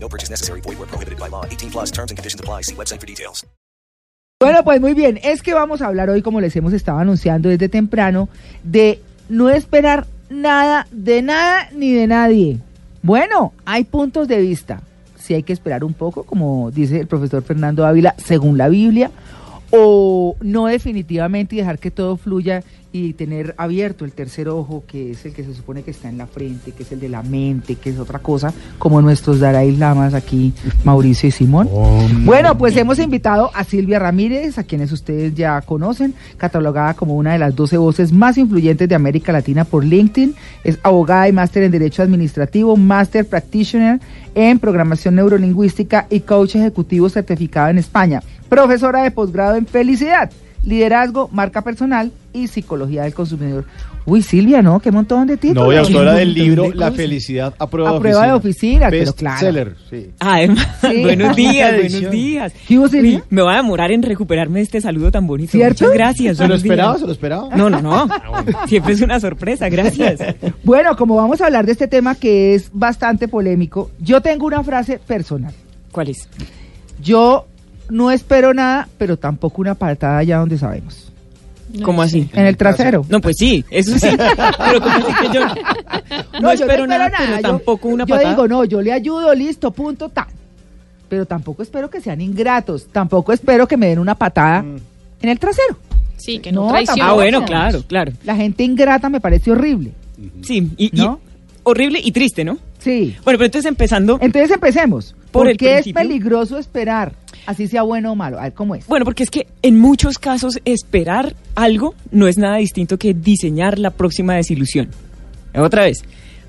No purchase necessary. Void where prohibited by law. 18 plus terms and conditions apply. See website for details. Bueno, pues muy bien, es que vamos a hablar hoy, como les hemos estado anunciando desde temprano, de no esperar nada de nada ni de nadie. Bueno, hay puntos de vista. Si hay que esperar un poco, como dice el profesor Fernando Ávila, según la Biblia, o no definitivamente y dejar que todo fluya y tener abierto el tercer ojo, que es el que se supone que está en la frente, que es el de la mente, que es otra cosa, como nuestros Dalai Lamas aquí, Mauricio y Simón. Bueno, pues hemos invitado a Silvia Ramírez, a quienes ustedes ya conocen, catalogada como una de las 12 voces más influyentes de América Latina por LinkedIn. Es abogada y máster en Derecho Administrativo, máster practitioner en Programación Neurolingüística y coach ejecutivo certificado en España. Profesora de posgrado en Felicidad liderazgo, marca personal y psicología del consumidor. Uy, Silvia, ¿no? Qué montón de títulos. No, y autora del libro de La felicidad a prueba, A prueba de oficina, pero Best claro. seller, sí. Además, Sí. buenos días, buenos días. ¿Qué hubo, Silvia? Uy, me voy a demorar en recuperarme de este saludo tan bonito. ¿Cierto? Muchas gracias. ¿Se lo esperaba? días. ¿Se lo esperaba? No, no, no. Siempre es una sorpresa, gracias. Bueno, como vamos a hablar de este tema que es bastante polémico, yo tengo una frase personal. ¿Cuál es? Yo no espero nada, pero tampoco una patada allá donde sabemos. ¿Cómo así? En el trasero. No, pues sí, eso sí. Pero como así que yo no, yo espero nada, pero Yo- tampoco una yo patada. digo, no, yo le ayudo, listo, punto, tal. Pero tampoco espero que sean ingratos. Tampoco espero que me den una patada Mm. en el trasero. Sí, que No, no, traiciona. ah, no, bueno, no. claro, claro. La gente ingrata me parece horrible. Sí, y, y ¿No? horrible y triste, ¿no? Sí. Bueno, pero entonces empezando, Entonces empecemos. Por ¿Por el qué es peligroso esperar? Así sea bueno o malo. A ver, ¿cómo es? bueno, porque es que en muchos casos esperar algo no es nada distinto que diseñar la próxima desilusión. Otra vez,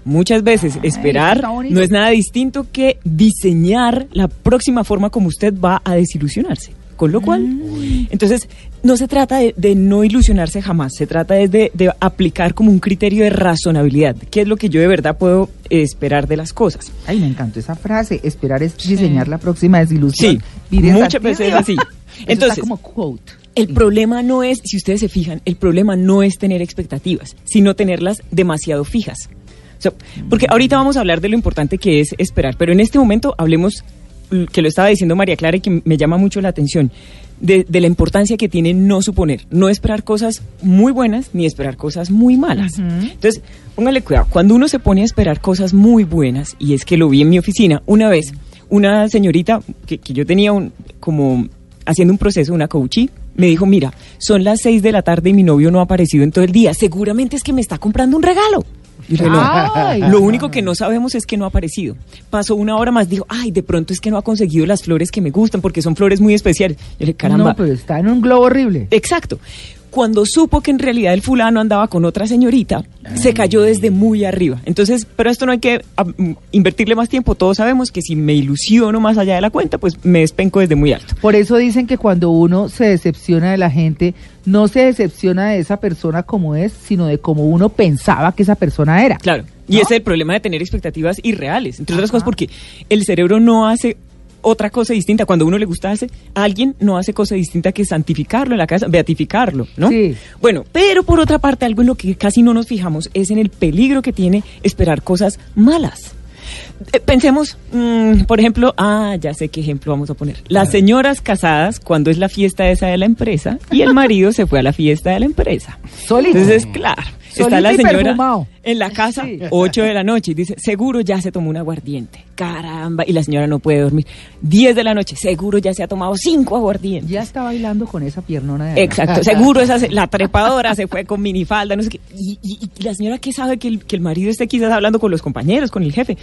muchas veces Ay, esperar no es nada distinto que diseñar la próxima forma como usted va a desilusionarse. Con lo cual, Mm. entonces, no se trata de, de no ilusionarse jamás, se trata de, de aplicar como un criterio de razonabilidad, qué es lo que yo de verdad puedo eh, esperar de las cosas. Ay, me encantó esa frase. Esperar es diseñar la próxima desilusión. Sí, muchas veces es así. Entonces, está como quote. El Sí. problema no es, si ustedes se fijan, el problema no es tener expectativas, sino tenerlas demasiado fijas. Porque ahorita vamos a hablar de lo importante que es esperar, pero en este momento hablemos, mm, que lo estaba diciendo María Clara y que me llama mucho la atención, de, de la importancia que tiene no suponer, no esperar cosas muy buenas ni esperar cosas muy malas. Entonces, póngale cuidado, cuando uno se pone a esperar cosas muy buenas, y es que lo vi en mi oficina una vez, una señorita que, que yo tenía un, como haciendo un proceso, una coachee, me dijo, mira, son las seis de la tarde y mi novio no ha aparecido en todo el día. Seguramente es que me está comprando un regalo. Y Ay. lo único que no sabemos es que no ha aparecido. Pasó una hora más, dijo, ay, de pronto es que no ha conseguido las flores que me gustan porque son flores muy especiales. Yo le dije, caramba. No, pero está en un globo horrible. Exacto. Cuando supo que en realidad el fulano andaba con otra señorita, se cayó desde muy arriba. Entonces, pero esto no hay que ah, mm, invertirle más tiempo. Todos sabemos que si me ilusiono más allá de la cuenta, pues me despenco desde muy alto. Por eso dicen que cuando uno se decepciona de la gente, no se decepciona de esa persona como es, sino de cómo uno pensaba que esa persona era. Claro. Y ¿No? ese es el problema de tener expectativas irreales. Entre otras Ajá. cosas porque el cerebro no hace otra cosa distinta. Cuando a uno le gusta hace, a alguien no hace cosa distinta que santificarlo en la casa, beatificarlo, ¿no? Sí. Bueno, pero por otra parte, algo en lo que casi no nos fijamos es en el peligro que tiene esperar cosas malas. Eh, pensemos, mm, por ejemplo, ah, ya sé qué ejemplo vamos a poner. Las señoras casadas cuando es la fiesta esa de la empresa y el marido se fue a la fiesta de la empresa. Solito. Entonces, claro, está la señora perfumado. en la casa, Sí. 8 de la noche, y dice, seguro ya se tomó un aguardiente. Caramba, y la señora no puede dormir. 10 de la noche, seguro ya se ha tomado 5 aguardientes. Ya está bailando con esa piernona de allá. Exacto, seguro esa la trepadora se fue con minifalda, no sé qué. Y, y- y la señora que sabe que el, que el marido esté quizás hablando con los compañeros, con el jefe.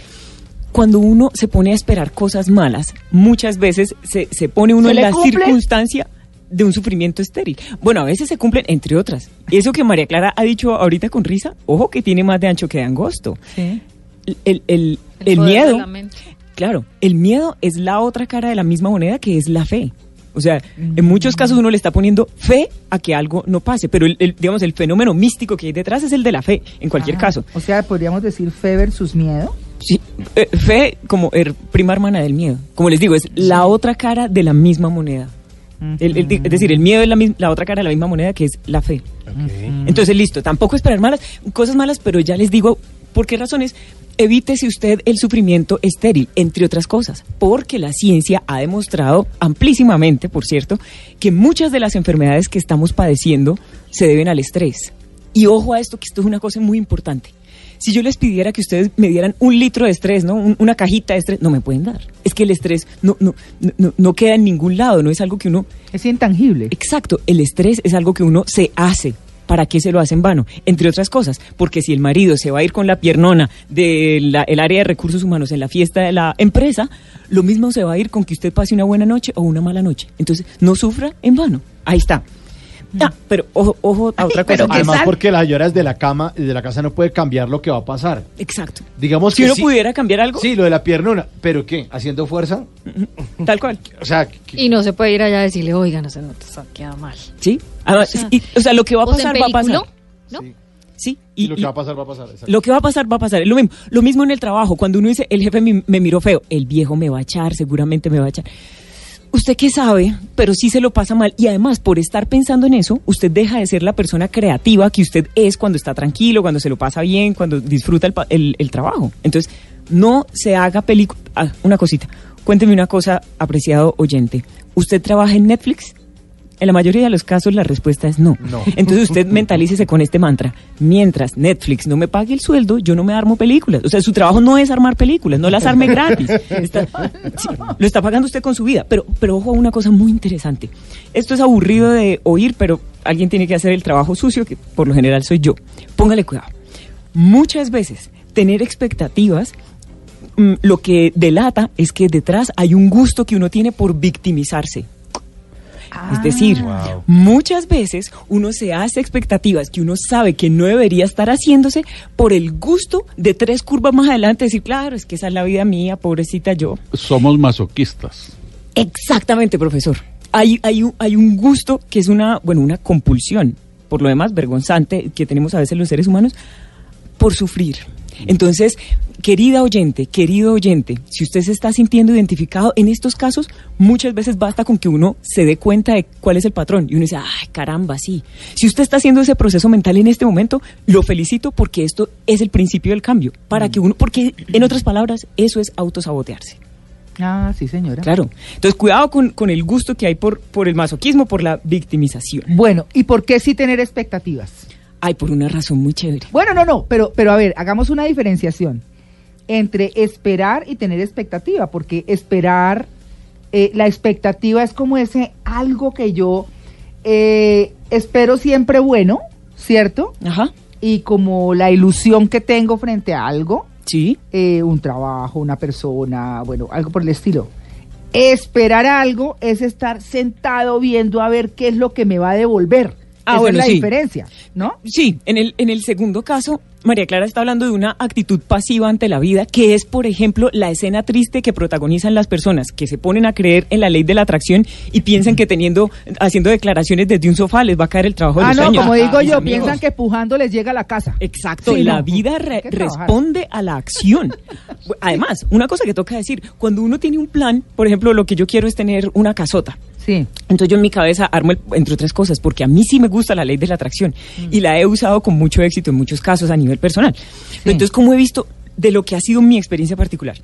Cuando uno se pone a esperar cosas malas, muchas veces se, se pone uno ¿Se en la cumple? circunstancia de un sufrimiento estéril. Bueno, a veces se cumplen, entre otras. Eso que María Clara ha dicho ahorita con risa, ojo que tiene más de ancho que de angosto. Sí. El, el- el- miedo, claro, el miedo es la otra cara de la misma moneda que es la fe. O sea, en muchos casos uno le está poniendo fe a que algo no pase, pero el, el- digamos el fenómeno místico que hay detrás es el de la fe, en cualquier Ah, caso. O sea, podríamos decir fe versus miedo. Sí, eh, fe como el prima hermana del miedo. Como les digo, es la otra cara de la misma moneda. El- el- es decir, el miedo es la, la otra cara de la misma moneda que es la fe. Entonces, listo, tampoco esperar malas, cosas malas, pero ya les digo por qué razones. Evítese usted el sufrimiento estéril, entre otras cosas, porque la ciencia ha demostrado amplísimamente, por cierto, que muchas de las enfermedades que estamos padeciendo se deben al estrés. Y ojo a esto, que esto es una cosa muy importante. Si yo les pidiera que ustedes me dieran un litro de estrés, ¿no? Un- una cajita de estrés, no me pueden dar. Es que el estrés no, no, no, no queda en ningún lado, no es algo que uno Es intangible. Exacto, el estrés es algo que uno se hace. ¿Para qué se lo hace en vano? Entre otras cosas, porque si el marido se va a ir con la piernona del área de recursos humanos en la fiesta de la empresa, lo mismo se va a ir con que usted pase una buena noche o una mala noche. Entonces, no sufra en vano. Ahí está. Ah, pero ojo, ojo a otra cosa. pero ¿qué Además, porque las señoras de la cama y de la casa no puede cambiar lo que va a pasar. Exacto. Digamos Si que uno sí- pudiera cambiar algo, Sí, lo de la piernona. ¿Pero qué? ¿Haciendo fuerza? tal cual. O sea, que- Y no se puede ir allá a decirle, oiga, no se nos ha quedado mal. ¿Sí? Además, O sea, y- o sea, lo que va a ¿Vos en pasar, va a pasar. ¿No? sí. Sí. Y, lo que va a pasar, va a pasar. exacto. Lo que va a pasar, va a pasar. Lo mismo. Lo mismo en el trabajo. Cuando uno dice, el jefe me, me miró feo, el viejo me va a echar, seguramente me va a echar. Usted qué sabe, pero sí se lo pasa mal. Y además, por estar pensando en eso, usted deja de ser la persona creativa que usted es cuando está tranquilo, cuando se lo pasa bien, cuando disfruta el, el- el trabajo. Entonces, no se haga película. Ah, una cosita. Cuénteme una cosa, apreciado oyente. ¿Usted trabaja en Netflix? En la mayoría de los casos la respuesta es no. No. Entonces usted mentalícese con este mantra. Mientras Netflix no me pague el sueldo, yo no me armo películas. O sea, su trabajo no es armar películas, no las arme gratis. Está- sí, lo está pagando usted con su vida. Pero, pero ojo a una cosa muy interesante. Esto es aburrido de oír, pero alguien tiene que hacer el trabajo sucio, que por lo general soy yo. Póngale cuidado. Muchas veces tener expectativas mm, lo que delata es que detrás hay un gusto que uno tiene por victimizarse. Es decir, Wow. muchas veces uno se hace expectativas que uno sabe que no debería estar haciéndose por el gusto de tres curvas más adelante decir, claro, es que esa es la vida mía, pobrecita yo. Somos masoquistas. Exactamente, profesor. Hay, hay, un, hay un gusto que es una, bueno, una compulsión, por lo demás vergonzante, que tenemos a veces los seres humanos, por sufrir. Entonces, querida oyente, querido oyente, si usted se está sintiendo identificado en estos casos, muchas veces basta con que uno se dé cuenta de cuál es el patrón y uno dice, ay, caramba, sí. Si usted está haciendo ese proceso mental en este momento, lo felicito porque esto es el principio del cambio. Para que uno, porque en otras palabras, eso es autosabotearse. Ah, sí, señora. Claro. Entonces, cuidado con, con el gusto que hay por, por el masoquismo, por la victimización. Bueno, ¿y por qué sí tener expectativas? Ay, por una razón muy chévere. Bueno, no, no, pero, pero a ver, hagamos una diferenciación entre esperar y tener expectativa, porque esperar, eh, la expectativa es como ese algo que yo eh, espero siempre bueno, ¿cierto? Ajá. Y como la ilusión que tengo frente a algo, Sí. eh, un trabajo, una persona, bueno, algo por el estilo. Esperar algo es estar sentado viendo a ver qué es lo que me va a devolver. Ah, Esa bueno, es la sí. diferencia, ¿no? Sí, en el, en el segundo caso, María Clara está hablando de una actitud pasiva ante la vida, que es, por ejemplo, la escena triste que protagonizan las personas que se ponen a creer en la ley de la atracción y piensan que teniendo, haciendo declaraciones desde un sofá les va a caer el trabajo de Ah, los no, como digo Mis yo, piensan que pujando les llega a la casa. Exacto, Sí, la no. vida re- responde a la acción. Además, una cosa que toca decir, cuando uno tiene un plan, por ejemplo, lo que yo quiero es tener una casota. Sí. Entonces yo en mi cabeza armo, el- entre otras cosas, porque a mí sí me gusta la ley de la atracción Mm. y la he usado con mucho éxito en muchos casos a nivel personal. Pero Entonces, como he visto de lo que ha sido mi experiencia particular?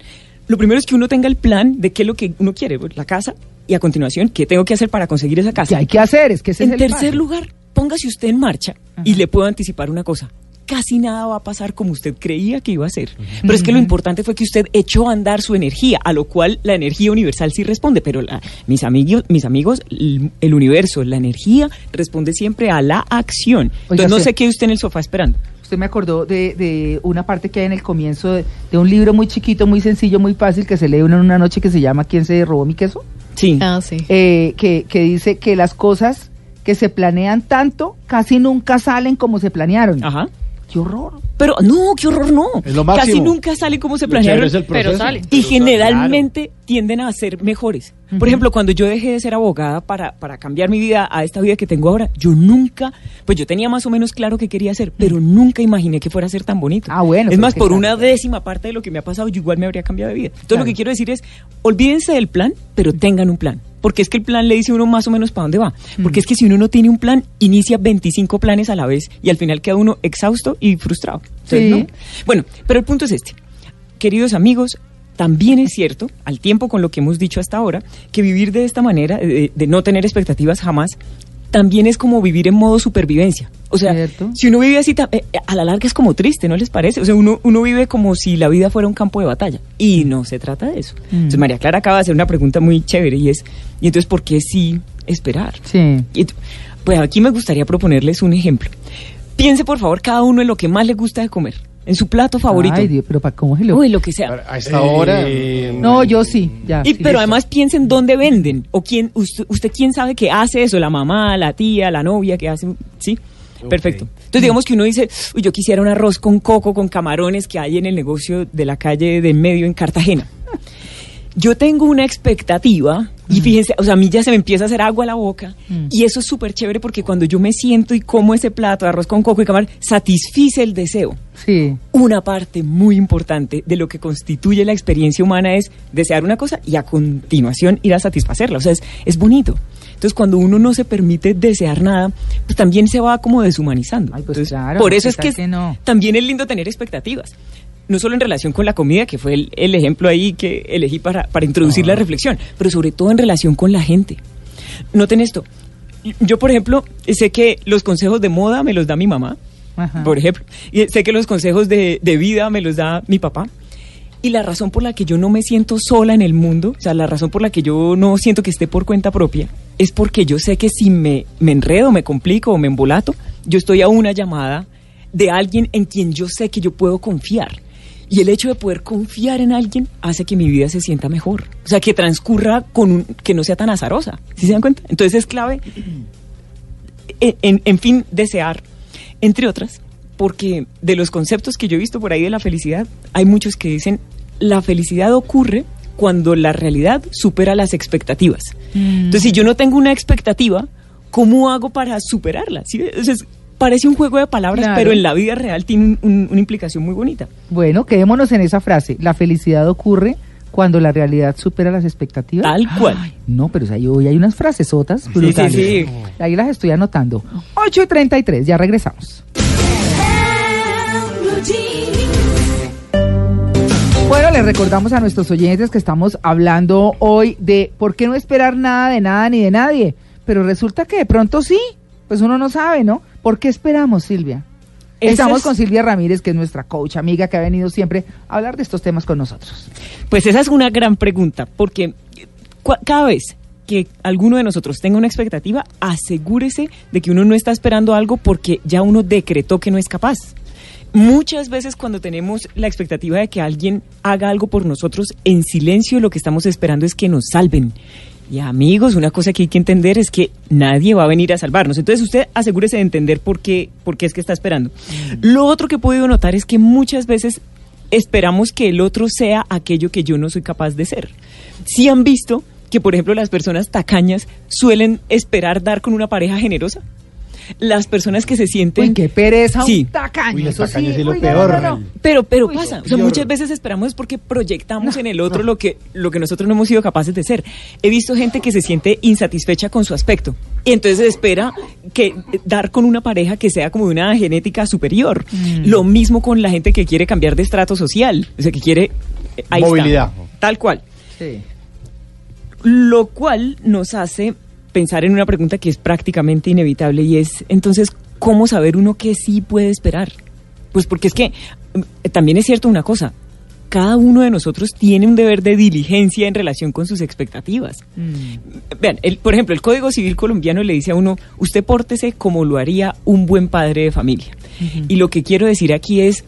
Lo primero es que uno tenga el plan de qué es lo que uno quiere, pues, la casa, y a continuación, qué tengo que hacer para conseguir esa ¿Qué casa. hay que hacer? Es que ese En es el tercer lugar, póngase usted en marcha y le puedo anticipar una cosa. Casi nada va a pasar como usted creía que iba a ser. Pero es que lo importante fue que usted echó a andar su energía, a lo cual la energía universal sí responde. Pero la- mis, amigos, mis amigos, el, universo, la energía responde siempre a la acción. Oiga, Entonces no se quede usted en el sofá esperando. Usted me acordó de, de una parte que hay en el comienzo de, de un libro muy chiquito, muy sencillo, muy fácil, que se lee uno en una noche que se llama ¿Quién se robó mi queso? Sí. Ah, sí. Eh, que, que dice que las cosas que se planean tanto casi nunca salen como se planearon. Ajá. Qué horror. Pero no, qué horror, no. Es lo Casi nunca sale como se planearon. es el Pero sale. Y generalmente tienden a ser mejores. Por ejemplo, cuando yo dejé de ser abogada para, para cambiar mi vida a esta vida que tengo ahora, yo nunca, pues yo tenía más o menos claro qué quería hacer, pero nunca imaginé que fuera a ser tan bonito. Ah, bueno, Es más, por una décima parte de lo que me ha pasado, yo igual me habría cambiado de vida. Entonces Claro. lo que quiero decir es, olvídense del plan, pero tengan un plan. Porque es que el plan le dice uno más o menos para dónde va. Porque es que si uno no tiene un plan, inicia 25 planes a la vez y al final queda uno exhausto y frustrado. Entonces, Sí. ¿no? Bueno, pero el punto es este. Queridos amigos, también es cierto, al tiempo con lo que hemos dicho hasta ahora, que vivir de esta manera, de, de no tener expectativas jamás, también es como vivir en modo supervivencia. O sea, Cierto. si uno vive así, eh, eh, a la larga es como triste, ¿no les parece? O sea, uno, uno vive como si la vida fuera un campo de batalla. Y no se trata de eso. Mm. Entonces, María Clara acaba de hacer una pregunta muy chévere y es, ¿y entonces por qué sí esperar? Sí. Y pues aquí me gustaría proponerles un ejemplo. Piense, por favor, cada uno en lo que más le gusta de comer, en su plato favorito. Ay, Dios, pero para cómo se lo... Uy, lo que sea. A esta hora. No, yo sí, ya. Y, sí, pero además piensen dónde venden o quién usted, usted quién sabe que hace eso, la mamá, la tía, la novia que hace, sí. Perfecto. Entonces digamos que uno dice, uy, yo quisiera un arroz con coco, con camarones que hay en el negocio de la calle de en medio en Cartagena. Yo tengo una expectativa y fíjense, o sea, a mí ya se me empieza a hacer agua a la boca Mm. y eso es súper chévere porque cuando yo me siento y como ese plato de arroz con coco y camarón, satisfice el deseo. Sí. Una parte muy importante de lo que constituye la experiencia humana es desear una cosa y a continuación ir a satisfacerla. O sea, es, es bonito. Entonces, cuando uno no se permite desear nada, pues también se va como deshumanizando. Ay, pues Entonces, claro, por eso ¿qué es que, que no? también es lindo tener expectativas. No solo en relación con la comida, que fue el, el ejemplo ahí que elegí para, para introducir la reflexión, pero sobre todo en relación con la gente. Noten esto. Yo, por ejemplo, sé que los consejos de moda me los da mi mamá, Ajá. por ejemplo. Y sé que los consejos de, de vida me los da mi papá. Y la razón por la que yo no me siento sola en el mundo, o sea, la razón por la que yo no siento que esté por cuenta propia, es porque yo sé que si me, me enredo, me complico o me embolato, yo estoy a una llamada de alguien en quien yo sé que yo puedo confiar. Y el hecho de poder confiar en alguien hace que mi vida se sienta mejor. O sea, que transcurra con un, que no sea tan azarosa. ¿Sí se dan cuenta? Entonces es clave en, en- en fin, desear, entre otras, porque de los conceptos que yo he visto por ahí de la felicidad, hay muchos que dicen, la felicidad ocurre cuando la realidad supera las expectativas. Entonces, si yo no tengo una expectativa, ¿cómo hago para superarla? ¿Sí? Entonces, parece un juego de palabras, Claro. pero en la vida real tiene un- un- una implicación muy bonita. Bueno, quedémonos en esa frase. La felicidad ocurre cuando la realidad supera las expectativas. Tal cual. Ay, no, pero ahí hoy hay unas frasesotas brutales. sí. Ahí las estoy anotando. 8 y 33, ya regresamos. Bueno, les recordamos a nuestros oyentes que estamos hablando hoy de por qué no esperar nada de nada ni de nadie. Pero resulta que de pronto sí, pues uno no sabe, ¿no? ¿Por qué esperamos, Silvia? Estamos es- con Silvia Ramírez, que es nuestra coach amiga que ha venido siempre a hablar de estos temas con nosotros. Pues esa es una gran pregunta, porque cada vez que alguno de nosotros tenga una expectativa, asegúrese de que uno no está esperando algo porque ya uno decretó que no es capaz. Muchas veces cuando tenemos la expectativa de que alguien haga algo por nosotros en silencio, lo que estamos esperando es que nos salven. Y amigos, una cosa que hay que entender es que nadie va a venir a salvarnos. Entonces usted asegúrese de entender por qué, por qué es que está esperando. Lo otro que he podido notar es que muchas veces esperamos que el otro sea aquello que yo no soy capaz de ser. Si han visto que, por ejemplo, las personas tacañas suelen esperar dar con una pareja generosa. Las personas que se sienten... Uy, qué pereza Sí. un tacaño. Uy, el eso tacaño sí es lo uy, peor. no, no, no. Pero, pero Uy, pasa, o sea, muchas veces esperamos es porque proyectamos en el otro lo que, lo que nosotros no hemos sido capaces de ser. He visto gente que se siente insatisfecha con su aspecto y entonces espera que dar con una pareja que sea como de una genética superior. Mm. Lo mismo con la gente que quiere cambiar de estrato social, o sea, que quiere está. Movilidad. tal cual. Sí. Lo cual nos hace pensar en una pregunta que es prácticamente inevitable y es, entonces, ¿cómo saber uno qué sí puede esperar? Pues porque es que mm, también es cierto una cosa, cada uno de nosotros tiene un deber de diligencia en relación con sus expectativas. Mm. Vean, el- por ejemplo, el Código Civil colombiano le dice a uno, usted pórtese como lo haría un buen padre de familia. Y lo que quiero decir aquí es,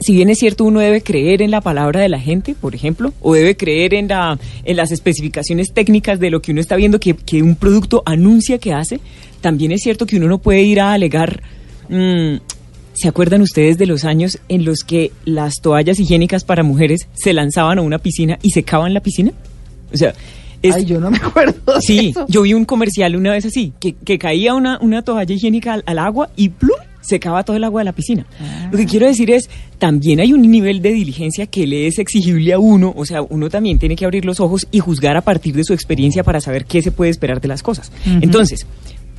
si bien es cierto, uno debe creer en la palabra de la gente, por ejemplo, o debe creer en, la, en las especificaciones técnicas de lo que uno está viendo que, que un producto anuncia que hace, también es cierto que uno no puede ir a alegar, mm, ¿Se acuerdan ustedes de los años en los que las toallas higiénicas para mujeres se lanzaban a una piscina y secaban la piscina? O sea, es- Ay, yo no me acuerdo. de sí, eso. yo vi un comercial una vez así, que, que caía una, una toalla higiénica al, al agua y ¡plum! Secaba todo el agua de la piscina. Lo que quiero decir es, también hay un nivel de diligencia que le es exigible a uno, o sea, uno también tiene que abrir los ojos y juzgar a partir de su experiencia para saber qué se puede esperar de las cosas. Entonces,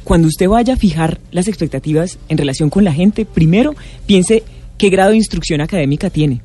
cuando usted vaya a fijar las expectativas en relación con la gente, primero piense qué grado de instrucción académica tiene.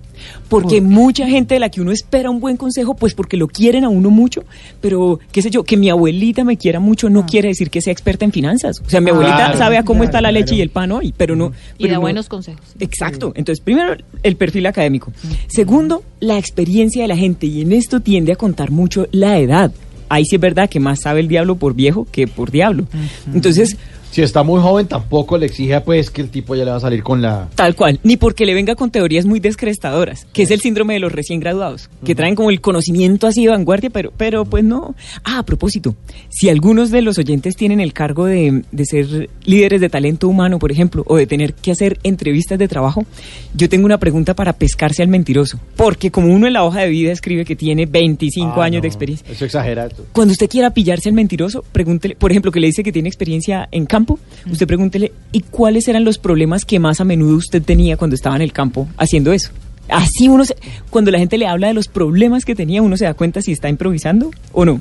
Porque mucha gente de la que uno espera un buen consejo, pues porque lo quieren a uno mucho, pero qué sé yo, que mi abuelita me quiera mucho no quiere decir que sea experta en finanzas. O sea, mi abuelita Claro, sabe a cómo claro, está la leche claro. y el pan hoy, pero no... Y pero da no- buenos consejos. Exacto. Entonces, primero, el perfil académico. Segundo, la experiencia de la gente. Y en esto tiende a contar mucho la edad. Ahí sí es verdad que más sabe el diablo por viejo que por diablo. Entonces, Si está muy joven, tampoco le exige pues que el tipo ya le va a salir con la... Tal cual, ni porque le venga con teorías muy descrestadoras, que es el síndrome de los recién graduados, que traen como el conocimiento así de vanguardia, pero, pero pues no. Ah, a propósito, si algunos de los oyentes tienen el cargo de, de ser líderes de talento humano, por ejemplo, o de tener que hacer entrevistas de trabajo, yo tengo una pregunta para pescarse al mentiroso, porque como uno en la hoja de vida escribe que tiene 25 Ah, años no, de experiencia, Eso exagera. cuando usted quiera pillarse al mentiroso, pregúntele, por ejemplo, que le dice que tiene experiencia en campo, usted pregúntele, ¿y cuáles eran los problemas que más a menudo usted tenía cuando estaba en el campo haciendo eso? Así uno, se- cuando la gente le habla de los problemas que tenía, uno se da cuenta si está improvisando o no.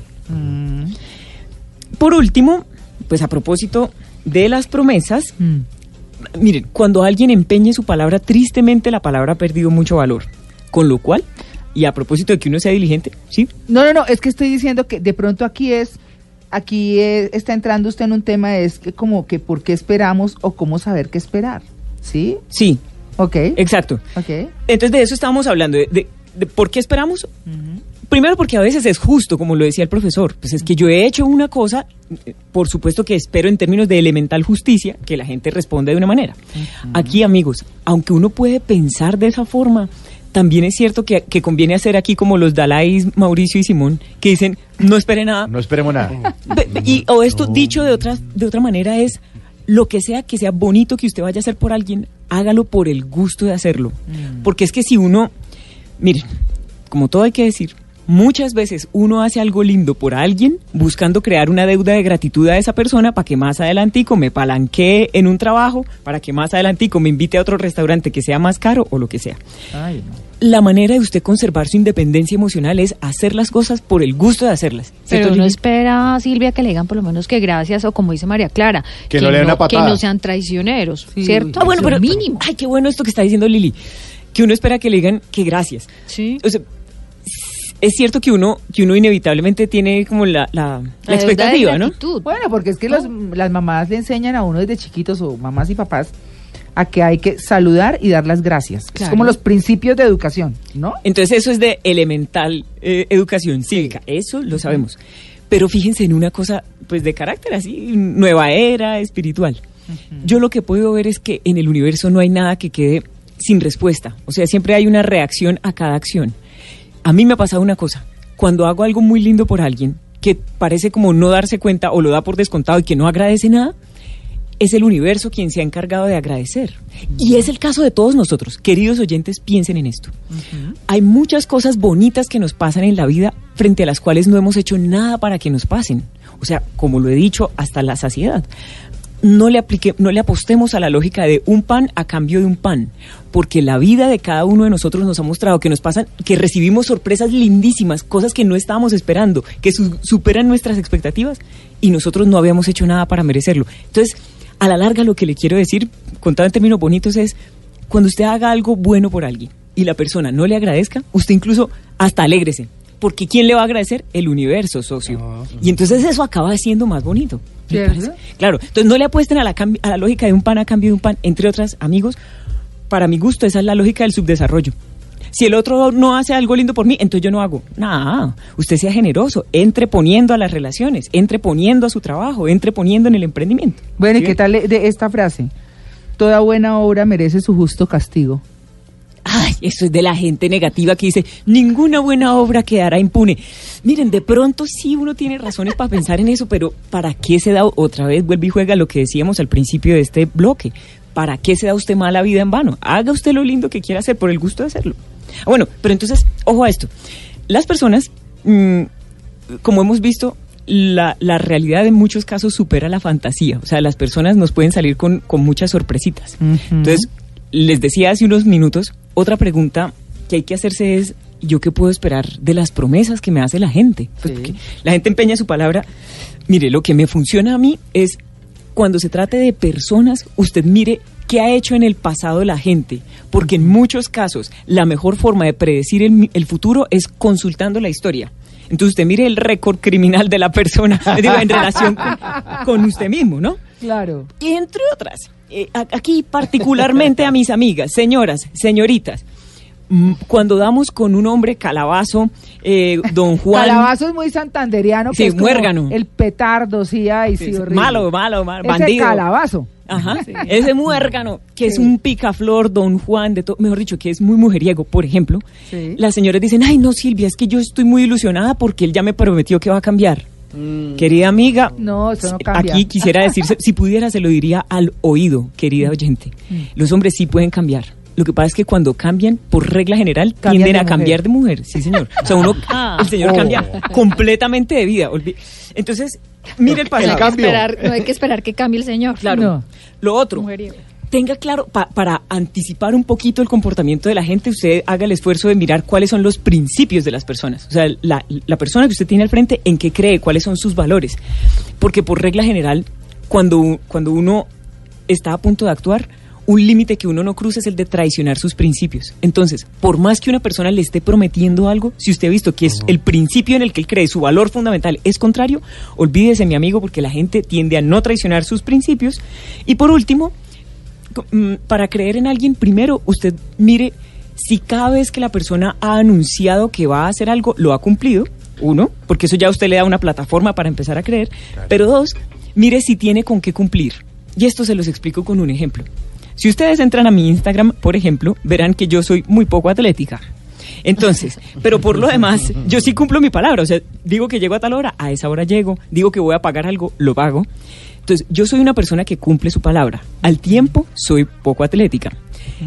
Por último, pues a propósito de las promesas, Mm. miren, cuando alguien empeñe su palabra, tristemente la palabra ha perdido mucho valor. Con lo cual, y a propósito de que uno sea diligente, ¿sí? No, no, no, es que estoy diciendo que de pronto aquí es, aquí es- está entrando usted en un tema, es que como que por qué esperamos o cómo saber qué esperar. ¿Sí? Sí, Ok. exacto. Ok. Entonces de eso estábamos hablando, de, de- de por qué esperamos. Primero porque a veces es justo, como lo decía el profesor, pues es que yo he hecho una cosa, eh, por supuesto que espero en términos de elemental justicia que la gente responda de una manera. Aquí amigos, aunque uno puede pensar de esa forma, también es cierto que, que conviene hacer aquí como los Dalais, Mauricio y Simón, que dicen, no espere nada, No esperemos nada. Y, o esto dicho de otra, de otra manera es, lo que sea que sea bonito que usted vaya a hacer por alguien, hágalo por el gusto de hacerlo. Porque es que si uno, miren, como todo hay que decir, muchas veces uno hace algo lindo por alguien buscando crear una deuda de gratitud a esa persona para que más adelantico me palanquee en un trabajo, para que más adelantico me invite a otro restaurante que sea más caro o lo que sea. Ay, no. La manera de usted conservar su independencia emocional es hacer las cosas por el gusto de hacerlas. Pero ¿Cierto, uno Lili? espera, Silvia, que le digan por lo menos que gracias, o como dice María Clara, Que no le den una que patada. no sean traicioneros, Sí, ¿cierto? Ah, bueno, pero mínimo. Ay, qué bueno esto que está diciendo Lili. Que uno espera que le digan que gracias. Sí. O sea, es cierto que uno, que uno inevitablemente tiene como la, la, la expectativa, ¿no? Bueno, porque es que los- las mamás le enseñan a uno desde chiquitos, o mamás y papás, a que hay que saludar y dar las gracias. Es como los principios de educación, ¿no? Entonces eso es de elemental eh, educación cívica, eso lo sabemos. Pero fíjense en una cosa, pues de carácter así, nueva era, espiritual. Yo lo que puedo ver es que en el universo no hay nada que quede sin respuesta. O sea, siempre hay una reacción a cada acción. A mí me ha pasado una cosa. Cuando hago algo muy lindo por alguien, que parece como no darse cuenta o lo da por descontado y que no agradece nada, es el universo quien se ha encargado de agradecer. Y es el caso de todos nosotros. Queridos oyentes, piensen en esto. Hay muchas cosas bonitas que nos pasan en la vida frente a las cuales no hemos hecho nada para que nos pasen. O sea, como lo he dicho, hasta la saciedad. No le, aplique, no le apostemos a la lógica de un pan a cambio de un pan, porque la vida de cada uno de nosotros nos ha mostrado que nos pasan, que recibimos sorpresas lindísimas, cosas que no estábamos esperando, que su- superan nuestras expectativas y nosotros no habíamos hecho nada para merecerlo. Entonces, a la larga lo que le quiero decir, contado en términos bonitos, es cuando usted haga algo bueno por alguien y la persona no le agradezca, usted incluso hasta alégrese. Porque ¿quién le va a agradecer? El universo, socio. Y entonces eso acaba siendo más bonito. Claro, entonces no le apuesten a la, a la lógica de un pan a cambio de un pan, entre otras, amigos. Para mi gusto, esa es la lógica del subdesarrollo. Si el otro no hace algo lindo por mí, entonces yo no hago. Nada, usted sea generoso, entre poniendo a las relaciones, entre poniendo a su trabajo, entre poniendo en el emprendimiento. Bueno, ¿y ¿Sí qué tal de esta frase? Toda buena obra merece su justo castigo. Ay, eso es de la gente negativa que dice, ninguna buena obra quedará impune. Miren, de pronto sí uno tiene razones para pensar en eso, pero ¿para qué se da otra vez? Vuelve y juega lo que decíamos al principio de este bloque. ¿para qué se da usted mala vida en vano? Haga usted lo lindo que quiera hacer por el gusto de hacerlo. Ah, Bueno, pero entonces, ojo a esto. Las personas, mm, como hemos visto, la, la realidad en muchos casos supera la fantasía. O sea, las personas nos pueden salir con, con muchas sorpresitas. Entonces, les decía hace unos minutos, otra pregunta que hay que hacerse es, ¿yo qué puedo esperar de las promesas que me hace la gente? Pues porque la gente empeña su palabra. Mire, lo que me funciona a mí es cuando se trate de personas, usted mire qué ha hecho en el pasado la gente, porque en muchos casos la mejor forma de predecir el, el futuro es consultando la historia. Entonces usted mire el récord criminal de la persona digo, en relación con, con usted mismo, ¿no? Claro. Y entre otras, eh, aquí particularmente a mis amigas, señoras, señoritas, mm, cuando damos con un hombre calabazo, eh, don Juan... Calabazo es muy santanderiano. que Sí, es muérgano. El petardo, sí, ay, sí, horrible. malo, malo, malo, Ese bandido. calabazo. Ajá, ese muérgano, que es un picaflor, don Juan, de todo, mejor dicho, que es muy mujeriego, por ejemplo. Sí. Las señoras dicen, ay, no, Silvia, es que yo estoy muy ilusionada porque él ya me prometió que va a cambiar. Querida amiga, No, eso no cambia. aquí quisiera decirse, si pudiera se lo diría al oído, querida oyente. Mm. Los hombres sí pueden cambiar. Lo que pasa es que cuando cambian, por regla general, Cambian tienden de a cambiar de mujer. Sí, señor. O sea, uno, el señor Oh. cambia completamente de vida. Entonces, mire el El pasado. cambio. Esperar, no hay que esperar que cambie el señor. Claro. No. Lo otro, Mujeriego. tenga claro, pa- para anticipar un poquito el comportamiento de la gente, usted haga el esfuerzo de mirar cuáles son los principios de las personas. O sea, la, la persona que usted tiene al frente, en qué cree, cuáles son sus valores. Porque por regla general, cuando, cuando uno está a punto de actuar, un límite que uno no cruza es el de traicionar sus principios. Entonces, por más que una persona le esté prometiendo algo, si usted ha visto que es el principio en el que él cree, su valor fundamental es contrario, olvídese, mi amigo, porque la gente tiende a no traicionar sus principios. Y por último, mm, para creer en alguien, primero usted mire si cada vez que la persona ha anunciado que va a hacer algo, lo ha cumplido, uno, porque eso ya usted le da una plataforma para empezar a creer, pero dos, mire si tiene con qué cumplir. Y esto se los explico con un ejemplo. Si ustedes entran a mi Instagram, por ejemplo, verán que yo soy muy poco atlética. Entonces, pero por lo demás, yo sí cumplo mi palabra. O sea, digo que llego a tal hora, a esa hora llego. Digo que voy a pagar algo, lo pago. Entonces, yo soy una persona que cumple su palabra. Al tiempo, soy poco atlética.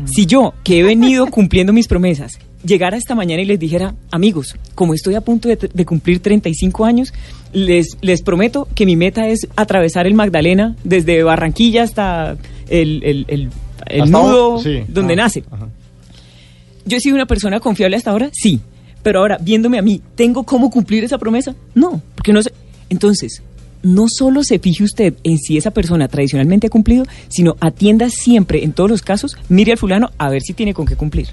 Si yo, que he venido cumpliendo mis promesas, llegara esta mañana y les dijera, amigos, como estoy a punto de, de cumplir 35 años, les, les prometo que mi meta es atravesar el Magdalena desde Barranquilla hasta el, el, el- el nudo sí. donde Ah, nace. ajá. ¿Yo he sido una persona confiable hasta ahora? Sí. Pero ahora, viéndome a mí, ¿tengo cómo cumplir esa promesa? No, porque no sé. Entonces, no solo se fije usted en si esa persona tradicionalmente ha cumplido, sino atienda siempre, en todos los casos, mire al fulano a ver si tiene con qué cumplir.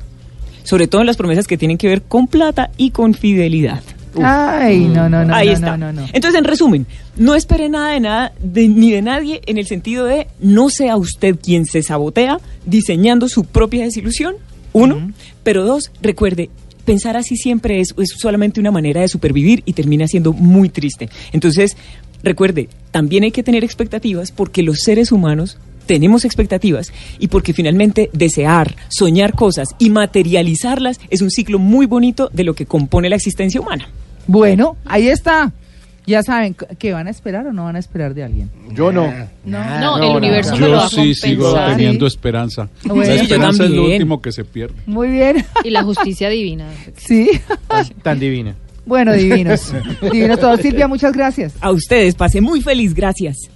Sobre todo en las promesas que tienen que ver con plata y con fidelidad. Ay, no, no, no. Ahí no, está. No, no, no. Entonces, en resumen, no espere nada de nada de- ni de nadie en el sentido de no sea usted quien se sabotea diseñando su propia desilusión, uno, pero dos, recuerde, pensar así siempre es, es solamente una manera de supervivir y termina siendo muy triste. Entonces, recuerde, también hay que tener expectativas porque los seres humanos tenemos expectativas y porque finalmente desear, soñar cosas y materializarlas es un ciclo muy bonito de lo que compone la existencia humana. Bueno, ahí está. Ya saben, ¿qué van a esperar o no van a esperar de alguien? Yo no. No, el universo me lo va Yo a sí sigo compensar. teniendo esperanza. Bueno. La Sí, yo esperanza es lo también. último que se pierde. Muy bien. Y la justicia divina. Sí. Tan divina. Bueno, divinos. Divinos todos. Silvia, muchas gracias. A ustedes, pasé muy feliz, gracias.